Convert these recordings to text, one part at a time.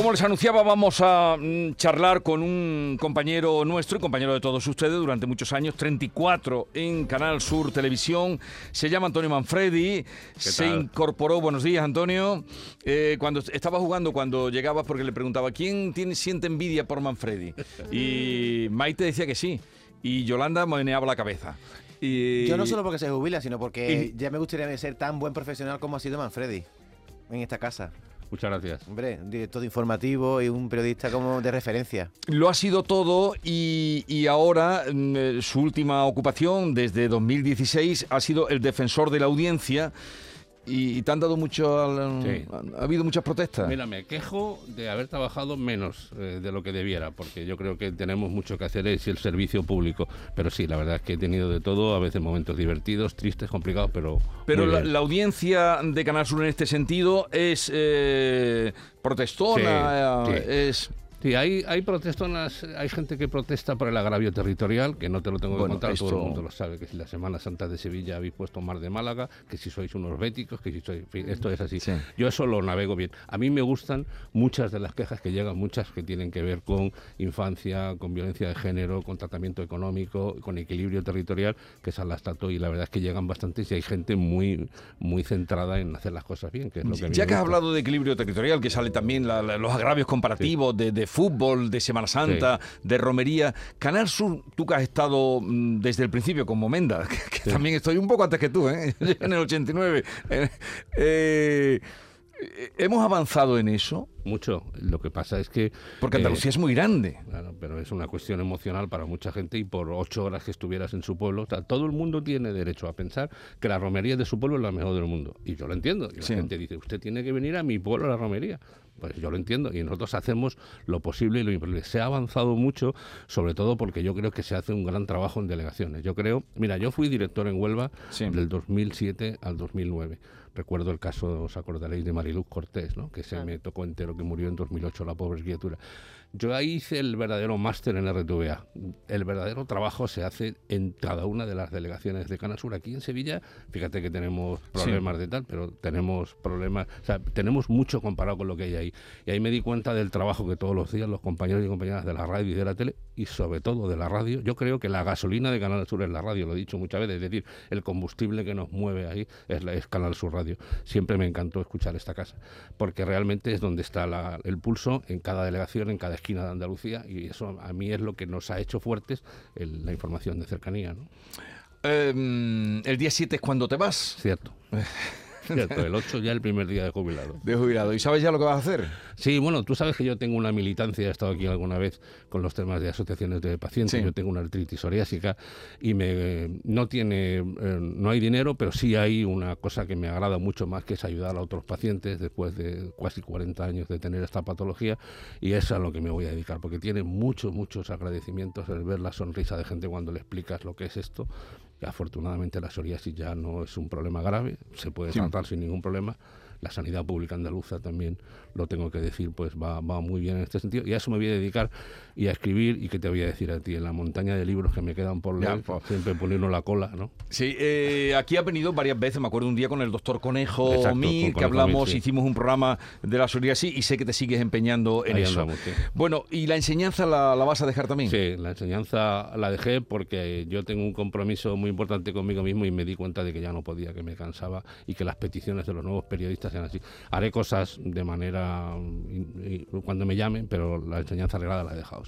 Como les anunciaba, vamos a mm, charlar con un compañero nuestro y compañero de todos ustedes durante muchos años, 34 en Canal Sur Televisión. Se llama Antonio Manfredi. Se incorporó, buenos días Antonio. Eh, cuando estaba jugando, cuando llegabas, porque le preguntaba, ¿quién tiene, siente envidia por Manfredi? Y Maite decía que sí. Y Yolanda meneaba la cabeza. Y... Yo no solo porque se jubila, sino porque ya me gustaría ser tan buen profesional como ha sido Manfredi en esta casa. Muchas gracias. Hombre, un director informativo y un periodista como de referencia. Lo ha sido todo y, y ahora mm, eh, su última ocupación desde 2016 ha sido el defensor de la audiencia. Y, te han dado mucho. Al, ha, habido muchas protestas. Mira, me quejo de haber trabajado menos eh, de lo que debiera, porque yo creo que tenemos mucho que hacer es el servicio público. Pero sí, la verdad es que he tenido de todo, a veces momentos divertidos, tristes, complicados, pero. Pero la, audiencia de Canal Sur en este sentido es eh, protestona, es. Sí, hay, hay protestonas, hay gente que protesta por el agravio territorial, que no te lo tengo que contar, todo el mundo lo sabe, que si la Semana Santa de Sevilla habéis puesto Mar de Málaga, que si sois unos béticos, que si sois... esto es así. Yo eso lo navego bien. A mí me gustan muchas de las quejas que llegan, muchas que tienen que ver con infancia, con violencia de género, con tratamiento económico, con equilibrio territorial, que esas las trato y la verdad es que llegan bastantes y hay gente muy, muy centrada en hacer las cosas bien, que es lo que Ya que has hablado de equilibrio territorial, que sale también los agravios comparativos de fútbol, de Semana Santa, de romería. Canal Sur, tú que has estado mm, desde el principio con Momenda, que, también estoy un poco antes que tú, ¿eh? en el 89. Eh, eh, ¿Hemos avanzado en eso? Mucho. Lo que pasa es que... Porque Andalucía es muy grande. Claro, pero es una cuestión emocional para mucha gente y por ocho horas que estuvieras en su pueblo, todo el mundo tiene derecho a pensar que la romería de su pueblo es la mejor del mundo. Y yo lo entiendo. Y la gente dice, usted tiene que venir a mi pueblo a la romería. Pues yo lo entiendo y nosotros hacemos lo posible y lo imposible. Se ha avanzado mucho, sobre todo porque yo creo que se hace un gran trabajo en delegaciones. Yo creo, mira, yo fui director en Huelva del 2007 al 2009. Recuerdo el caso, os acordaréis, de Mariluz Cortés, ¿no? que se me tocó entero, que murió en 2008, la pobre criatura. Yo ahí hice el verdadero máster en RTVA. El verdadero trabajo se hace en cada una de las delegaciones de Canasur. Aquí en Sevilla, fíjate que tenemos problemas de tal, pero tenemos problemas, o sea, tenemos mucho comparado con lo que hay ahí. Y ahí me di cuenta del trabajo que todos los días los compañeros y compañeras de la radio y de la tele, y sobre todo de la radio, yo creo que la gasolina de Canal Sur es la radio, lo he dicho muchas veces, es decir, el combustible que nos mueve ahí es, la, es Canal Sur Radio. Siempre me encantó escuchar esta casa, porque realmente es donde está el pulso en cada delegación, en cada esquina de Andalucía y eso a mí es lo que nos ha hecho fuertes la información de cercanía. ¿no? Em, el día 7 es cuando te vas. Cierto. el 8 ya el primer día de jubilado. De jubilado. ¿Y sabes ya lo que vas a hacer? Sí, bueno, tú sabes que yo tengo una militancia, he estado aquí alguna vez con los temas de asociaciones de pacientes, yo tengo una artritis psoriásica y me no tiene eh, no hay dinero, pero sí hay una cosa que me agrada mucho más que es ayudar a otros pacientes después de casi 40 años de tener esta patología y es a lo que me voy a dedicar porque tiene muchos muchos agradecimientos el ver la sonrisa de gente cuando le explicas lo que es esto afortunadamente la psoriasis ya no es un problema grave, se puede tratar sin ningún problema. La sanidad pública andaluza también, lo tengo que decir, pues va, va muy bien en este sentido. Y a eso me voy a dedicar y a escribir. ¿Y qué te voy a decir a ti? En la montaña de libros que me quedan por leer, pues. siempre ponernos la cola, ¿no? Sí, eh, aquí ha venido varias veces, me acuerdo un día con el doctor Conejo Mir, que hablamos, hicimos un programa de la psoriasis y sé que te sigues empeñando en eso. Bueno, ¿y la enseñanza la, la vas a dejar también? Sí, la enseñanza la dejé porque yo tengo un compromiso muy importante conmigo mismo y me di cuenta de que ya no podía, que me cansaba y que las peticiones de los nuevos periodistas así. Haré cosas de manera cuando me llamen, pero la enseñanza reglada la he dejado.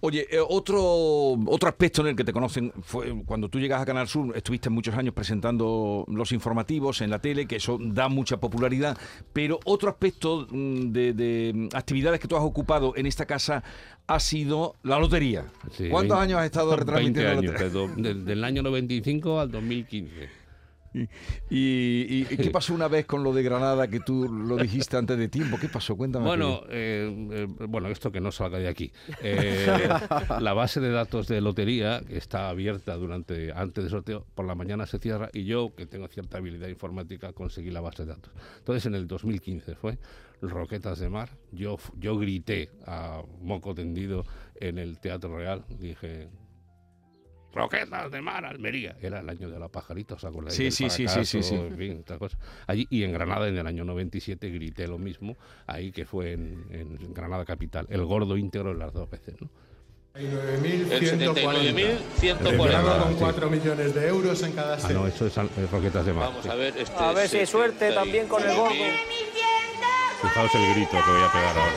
Oye, eh, otro, otro aspecto en el que te conocen fue cuando tú llegas a Canal Sur, estuviste muchos años presentando los informativos en la tele, que eso da mucha popularidad, pero otro aspecto mm, de, actividades que tú has ocupado en esta casa ha sido la lotería. ¿Cuántos años has estado retransmitiendo 20 años, del año 95 al 2015. ¿Y, qué pasó una vez con lo de Granada que tú lo dijiste antes de tiempo? ¿Qué pasó? Cuéntame. Bueno, eh, eh, bueno esto que no salga de aquí. Eh, la base de datos de lotería que está abierta durante antes del sorteo, por la mañana se cierra y yo, que tengo cierta habilidad informática, conseguí la base de datos. Entonces, en el 2015 fue Roquetas de Mar. Yo, yo grité a moco tendido en el Teatro Real. Dije, Roquetas de mar, Almería. Era el año de la pajarita, ¿os acordáis? Sí, sí, sí, sí, sí, sí. En fin, cosas. Allí, y en Granada, en el año 97, grité lo mismo, ahí que fue en, en Granada Capital. El gordo íntegro las dos veces, ¿no? 79.140. 79.140. con Sí. 4 millones de euros en cada Ah, no, eso es eh, Roquetas de mar. Vamos sí. a ver. Este A ver si hay suerte también con el gordo. Fijaos el grito que voy a pegar ahora.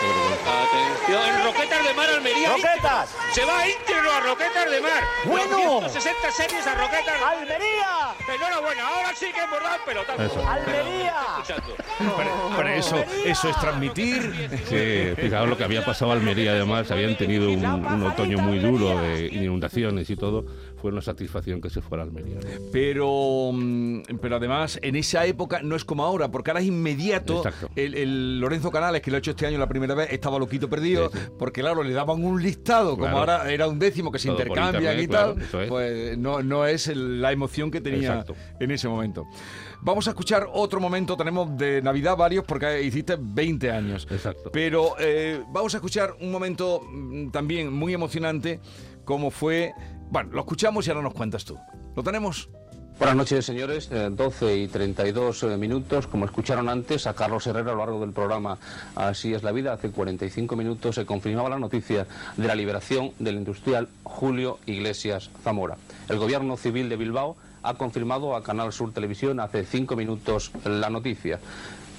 Atención, en Roquetas de Mar, Almería. ¡Roquetas! Se va íntegro a Roquetas de Mar. ¡Bueno! 60 series a Roquetas de Mar. ¡Almería! Enhorabuena, ahora sí que hemos dado el pelotazo. Eso. ¡Almería! Pero, pero eso, eso es transmitir. Sí, fijaos lo que había pasado a Almería, además, habían tenido un, un otoño muy duro de inundaciones y todo. Fue una satisfacción que se fuera a Almería. ¿no? Pero, mm, pero además, en esa época no es como ahora, porque ahora es inmediato. El, el Lorenzo Canales, que lo ha hecho este año la primera vez, estaba loquito perdido, Sí, sí. porque claro, le daban un listado, como ahora era un décimo que se Todo intercambian internet, y tal, claro, eso es. pues no, no es el- la emoción que tenía Exacto. en ese momento. Vamos a escuchar otro momento, tenemos de Navidad varios, porque hiciste 20 años. Exacto. Pero eh, vamos a escuchar un momento mm, también muy emocionante, como fue... Bueno, lo escuchamos y ahora nos cuentas tú. ¿Lo tenemos? Buenas noches, señores. Eh, 12 y 32 eh, minutos. Como escucharon antes a Carlos Herrera a lo largo del programa Así es la vida, hace 45 minutos se confirmaba la noticia de la liberación del industrial Julio Iglesias Zamora. El gobierno civil de Bilbao ha confirmado a Canal Sur Televisión hace cinco minutos la noticia.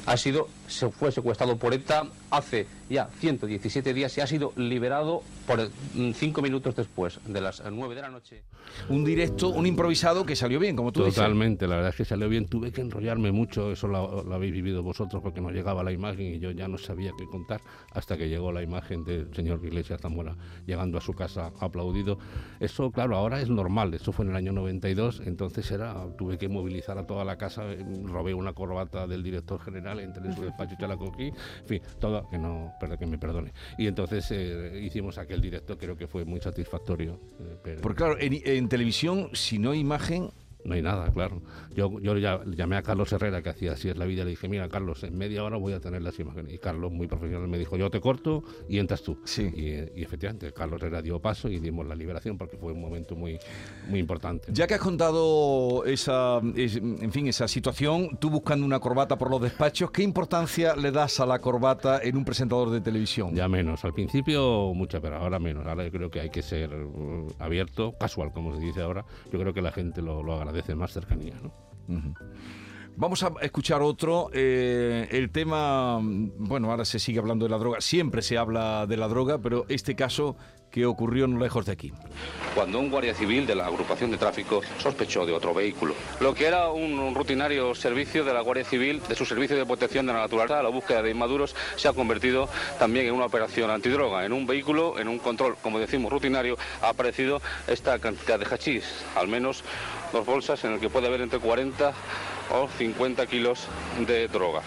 Ha sido, se fue secuestrado por ETA hace ya 117 días y ha sido liberado por mm, cinco minutos después de las 9 de la noche. Un directo, un improvisado que salió bien, como tú dices. Totalmente, la verdad es que salió bien. Tuve que enrollarme mucho, eso lo, lo habéis vivido vosotros, porque no llegaba la imagen y yo ya no sabía qué contar hasta que llegó la imagen del señor Iglesias Zamora llegando a su casa aplaudido. Eso, claro, ahora es normal, eso fue en el año 92, entonces era, tuve que movilizar a toda la casa, eh, robé una corbata del director general, entré en su te la cogí, en fin, todo, que no, que me perdone. Y entonces eh, hicimos aquel directo, creo que fue muy satisfactorio. eh, pero- Porque claro, en, en televisión, si no hay imagen, no hay nada, claro. Yo, yo ya llamé a Carlos Herrera, que hacía así es la vida, le dije, mira, Carlos, en media hora voy a tener las imágenes. Y Carlos, muy profesional, me dijo, yo te corto y entras tú. Sí. Y, y efectivamente, Carlos Herrera dio paso y dimos la liberación porque fue un momento muy, muy importante. ya que has contado esa, es- en fin, esa situación, tú buscando una corbata por los despachos, ¿qué importancia le das a la corbata en un presentador de televisión? Ya menos. Al principio mucha, pero ahora menos. Ahora yo creo que hay que ser uh, abierto, casual, como se dice ahora. Yo creo que la gente lo, lo agradece más cercanía, ¿no? Vamos a escuchar otro. eh, el tema, mm, bueno, ahora se sigue hablando de la droga. Siempre se habla de la droga, pero este caso que ocurrió no lejos de aquí. cuando un guardia civil de la agrupación de tráfico sospechó de otro vehículo. Lo que era un, rutinario servicio de la Guardia Civil, de su servicio de protección de la naturaleza, la búsqueda de inmaduros, se ha convertido también en una operación antidroga. En un vehículo, en un control, como decimos, rutinario, ha aparecido esta cantidad de hachís, al menos dos bolsas en el que puede haber entre 40 o 50 kilos de droga.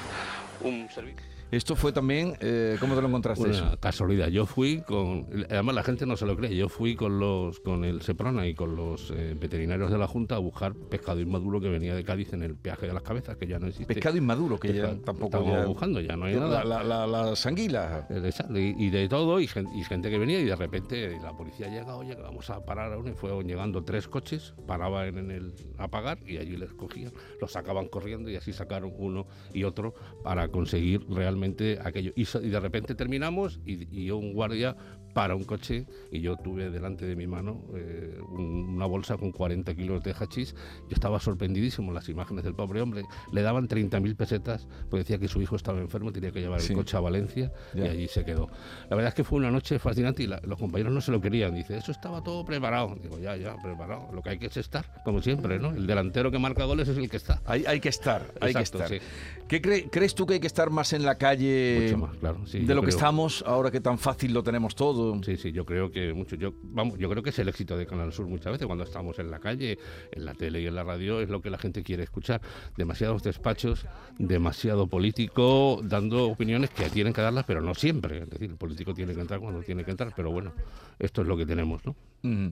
Un servicio. Esto fue también, eh, ¿cómo te lo encontraste Una eso? casualidad. Yo fui con. Además, la gente no se lo cree. Yo fui con los con el Seprona y con los eh, veterinarios de la Junta a buscar pescado inmaduro que venía de Cádiz en el peaje de las cabezas, que ya no existe. Pescado inmaduro, que ya Pescado. tampoco... Estamos ya- buscando, ya no hay nada. la, la- las anguilas. Eh, Y, y de todo, y gente, y gente que venía, y de repente la policía llega, oye, vamos a parar a uno, y fueron llegando tres coches, paraban en el a pagar, y allí les cogían, los sacaban corriendo, y así sacaron uno y otro para conseguir realmente aquello. Y, de repente terminamos, y, y un guardia para un coche, y yo tuve delante de mi mano eh, un- una bolsa con 40 kilos de hachís. Yo estaba sorprendidísimo las imágenes del pobre hombre. Le daban 30.000 pesetas, porque decía que su hijo estaba enfermo, tenía que llevar Sí. el coche a Valencia, Ya. y allí se quedó. La verdad es que fue una noche fascinante y la- los compañeros no se lo querían. Dice, eso estaba todo preparado. Digo, ya, ya, preparado. Lo que hay que es estar, como siempre, ¿no? El delantero que marca goles es el que está. Hay, hay que estar, hay Exacto, que estar. sí. ¿Qué cre- crees tú que hay que estar más en la calle Mucho más, claro. sí, de lo que estamos ahora que tan fácil lo tenemos todo? Sí, sí, yo creo que mucho. Yo, vamos, yo creo que es el éxito de Canal Sur muchas veces cuando estamos en la calle, en la tele y en la radio, es lo que la gente quiere escuchar. Demasiados despachos, demasiado político, dando opiniones que tienen que darlas, pero no siempre. Es decir, el político tiene que entrar cuando tiene que entrar, pero bueno, esto es lo que tenemos, ¿no? Mm.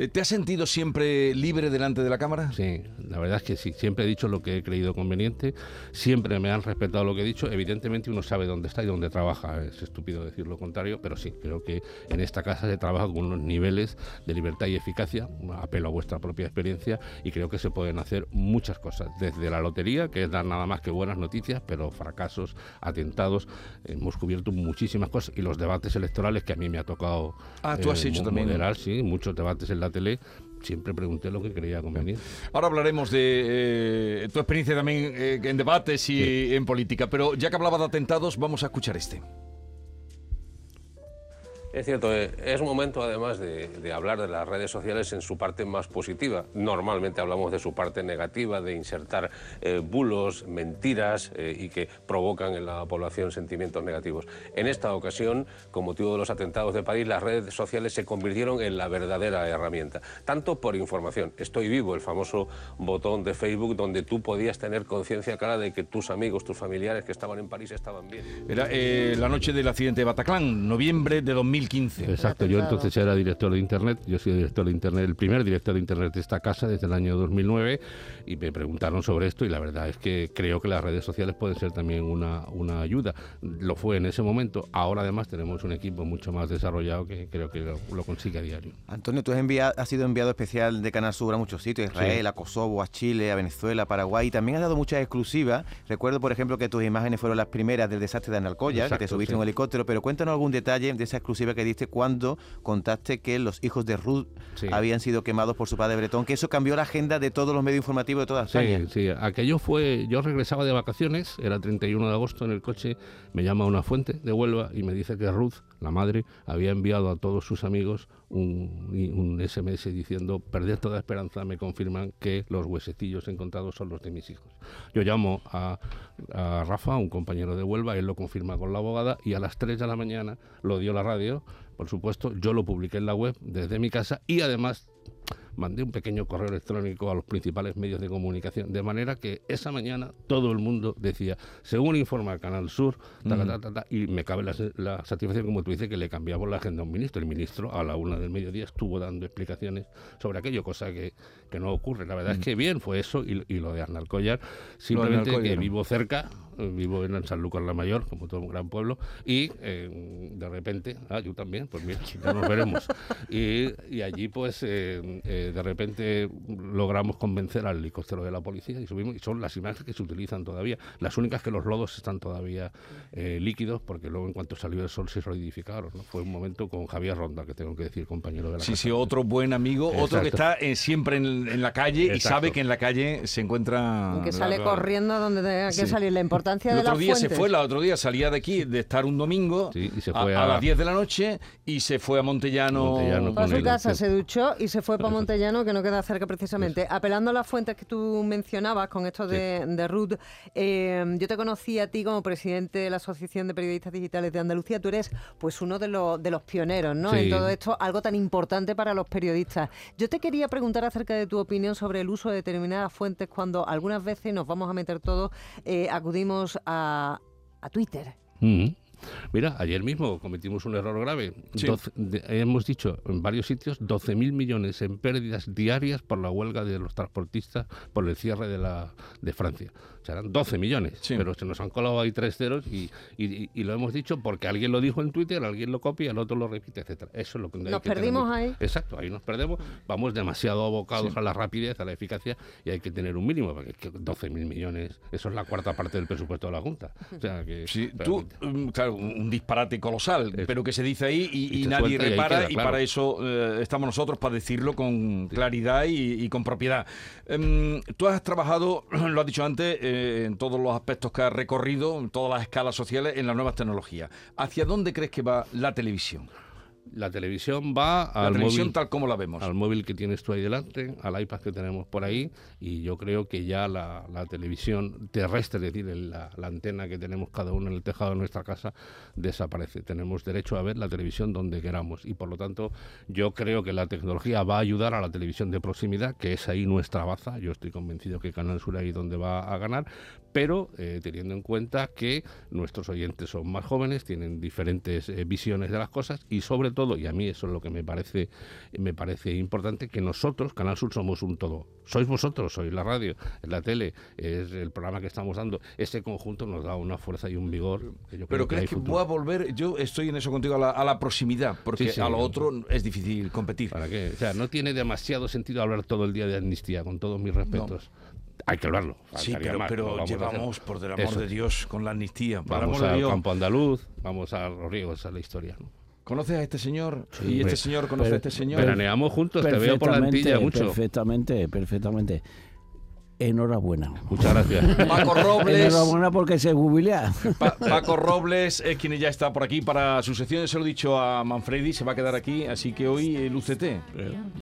Eh, ¿Te has sentido siempre libre delante de la cámara? Sí, la verdad es que sí. Siempre he dicho lo que he creído conveniente. Siempre me han respetado lo que he dicho. Evidentemente uno sabe dónde está y dónde trabaja. Es estúpido decir lo contrario, pero sí, creo que en esta casa se trabaja con unos niveles de libertad y eficacia. Apelo a vuestra propia experiencia y creo que se pueden hacer muchas cosas. Desde la lotería, que es dar nada más que buenas noticias, pero fracasos, atentados. Hemos cubierto muchísimas cosas y los debates electorales que a mí me ha tocado Ah, tú has eh, hecho mo- también. moderar, sí, muchos debates en la tele. Siempre pregunté lo que creía conveniente. Ahora hablaremos de eh, tu experiencia también eh, en debates y en política, pero ya que hablaba de atentados, vamos a escuchar este. Es cierto, eh, es momento además de, hablar de las redes sociales en su parte más positiva. Normalmente hablamos de su parte negativa, de insertar eh, bulos, mentiras eh, y que provocan en la población sentimientos negativos. En esta ocasión, con motivo de los atentados de París, las redes sociales se convirtieron en la verdadera herramienta. Tanto por información, estoy vivo, el famoso botón de Facebook donde tú podías tener conciencia clara de que tus amigos, tus familiares que estaban en París estaban bien. Era la noche del accidente de Bataclan, noviembre de 2015. Exacto, yo entonces era director de Internet, yo soy director de Internet, el primer director de Internet de esta casa desde el año 2009 y me preguntaron sobre esto y la verdad es que creo que las redes sociales pueden ser también una, una ayuda. Lo fue en ese momento, ahora además tenemos un equipo mucho más desarrollado que creo que lo, lo consigue a diario. Antonio, tú has, envia- has sido enviado especial de Canal Sur a muchos sitios, a Israel, Sí. a Kosovo, a Chile, a Venezuela, a Paraguay. y También has dado muchas exclusivas. Recuerdo, por ejemplo, que tus imágenes fueron las primeras del desastre de Analcoya, que te subiste sí. en un helicóptero, pero cuéntanos algún detalle de esa exclusiva que diste cuando contaste que los hijos de Ruth Sí. habían sido quemados por su padre Bretón, que eso cambió la agenda de todos los medios informativos de toda España. Sí, sí, aquello fue, yo regresaba de vacaciones, era 31 de agosto en el coche, me llama una fuente de Huelva y me dice que Ruth, la madre, había enviado a todos sus amigos un, SMS diciendo, perder toda esperanza, me confirman que los huesecillos encontrados son los de mis hijos. Yo llamo a, a Rafa, un compañero de Huelva, él lo confirma con la abogada y a las 3 de la mañana lo dio la radio, por supuesto, yo lo publiqué en la web desde mi casa y además mandé un pequeño correo electrónico a los principales medios de comunicación, de manera que esa mañana todo el mundo decía, según informa Canal Sur, ta, ta, ta, ta, ta, y me cabe la, la satisfacción, como tú dices, que le cambiamos la agenda a un ministro. El ministro a la una del mediodía estuvo dando explicaciones sobre aquello, cosa que, que no ocurre. La verdad es que bien fue eso y, y lo de Arnal Collar, simplemente Collar, que vivo cerca, eh, vivo en San Lucas la Mayor, como todo un gran pueblo, y eh, de repente, ah, yo también, pues mira, ya nos veremos. Y, y allí, pues, eh, eh, de repente logramos convencer al helicóptero de la policía y subimos, y son las imágenes que se utilizan todavía. Las únicas que los lodos están todavía eh, líquidos, porque luego en cuanto salió el sol se solidificaron. ¿no? Fue un momento con Javier Ronda, que tengo que decir, compañero de la Sí, casa. sí, otro buen amigo, otro que está eh, siempre en, en la calle y sabe que en la calle se encuentra... que sale corriendo a donde tenga que Sí. salir. La importancia El de otro las día se fue, el otro día salía de aquí de estar un domingo Sí, y se a, fue a a- las 10 de la noche y se fue a Montellano. Montellano con su él, casa, se duchó y se fue Montellano, que no queda cerca precisamente. Apelando a las fuentes que tú mencionabas con esto de, de Ruth, eh, yo te conocí a ti como presidente de la Asociación de Periodistas Digitales de Andalucía. Tú eres pues uno de los, de los pioneros ¿no? en Sí. todo esto, algo tan importante para los periodistas. Yo te quería preguntar acerca de tu opinión sobre el uso de determinadas fuentes cuando algunas veces nos vamos a meter todos, eh, acudimos a, a Twitter. Mm. Mira, ayer mismo cometimos un error grave. Sí. Doce- de- hemos dicho en varios sitios 12.000 millones en pérdidas diarias por la huelga de los transportistas por el cierre de, la, de Francia. O sea, eran 12 millones, Sí. pero se nos han colado ahí tres ceros y, y- y lo hemos dicho porque alguien lo dijo en Twitter, alguien lo copia, el otro lo repite, etcétera. Eso es lo que hay Nos que perdimos ahí. Exacto, ahí nos perdemos. Vamos demasiado abocados a la rapidez, a la eficacia y hay que tener un mínimo, porque es que 12.000 millones, eso es la cuarta parte del presupuesto de la Junta. O sea, que Sí, tú, mm, claro, un un disparate colosal, Es- pero que se dice ahí y, nadie y repara y para eso eh, estamos nosotros, para decirlo con claridad y, y con propiedad. Em, tú has trabajado, lo has dicho antes, eh, en todos los aspectos que has recorrido, en todas las escalas sociales, en las nuevas tecnologías. ¿Hacia dónde crees que va la televisión? La televisión va La al televisión móvil. tal como la vemos. al móvil que tienes tú ahí delante, al iPad que tenemos por ahí, y yo creo que ya la, la televisión terrestre, es decir, la antena que tenemos cada uno en el tejado de nuestra casa, desaparece. Tenemos derecho a ver la televisión donde queramos, y por lo tanto yo creo que la tecnología va a ayudar a la televisión de proximidad, que es ahí nuestra baza. Yo estoy convencido que Canal Sur ahí donde va a ganar, pero eh, teniendo en cuenta que nuestros oyentes son más jóvenes, tienen diferentes eh, visiones de las cosas, y sobre todo todo, y a mí eso es lo que me parece, me parece importante, que nosotros, Canal Sur, somos un todo. Sois vosotros, sois la radio, es la tele, es el programa que estamos dando. Ese conjunto nos da una fuerza y un vigor. Que yo Pero creo crees que voy a volver, yo estoy en eso contigo, a la, a la proximidad, porque Sí, sí. a lo otro es difícil competir. ¿Para qué? O sea, no tiene demasiado sentido hablar todo el día de amnistía, con todos mis respetos. Hay que hablarlo. Sí, pero, más, pero a llevamos, por el amor Eso. de Dios, con la amnistía. Por Vamos amor de al Dios. campo andaluz, vamos a los riegos, es la historia. ¿no? ¿Conoces a este señor? Sí, y este señor conoce a este señor. Veraneamos juntos, te veo por la antilla mucho. Perfectamente, perfectamente. Enhorabuena. Muchas gracias. Paco Robles. Enhorabuena porque se jubilea. Pa- Paco Robles es quien ya está por aquí para su sección. Se lo he dicho a Manfredi, se va a quedar aquí, así que hoy eh, lúcete.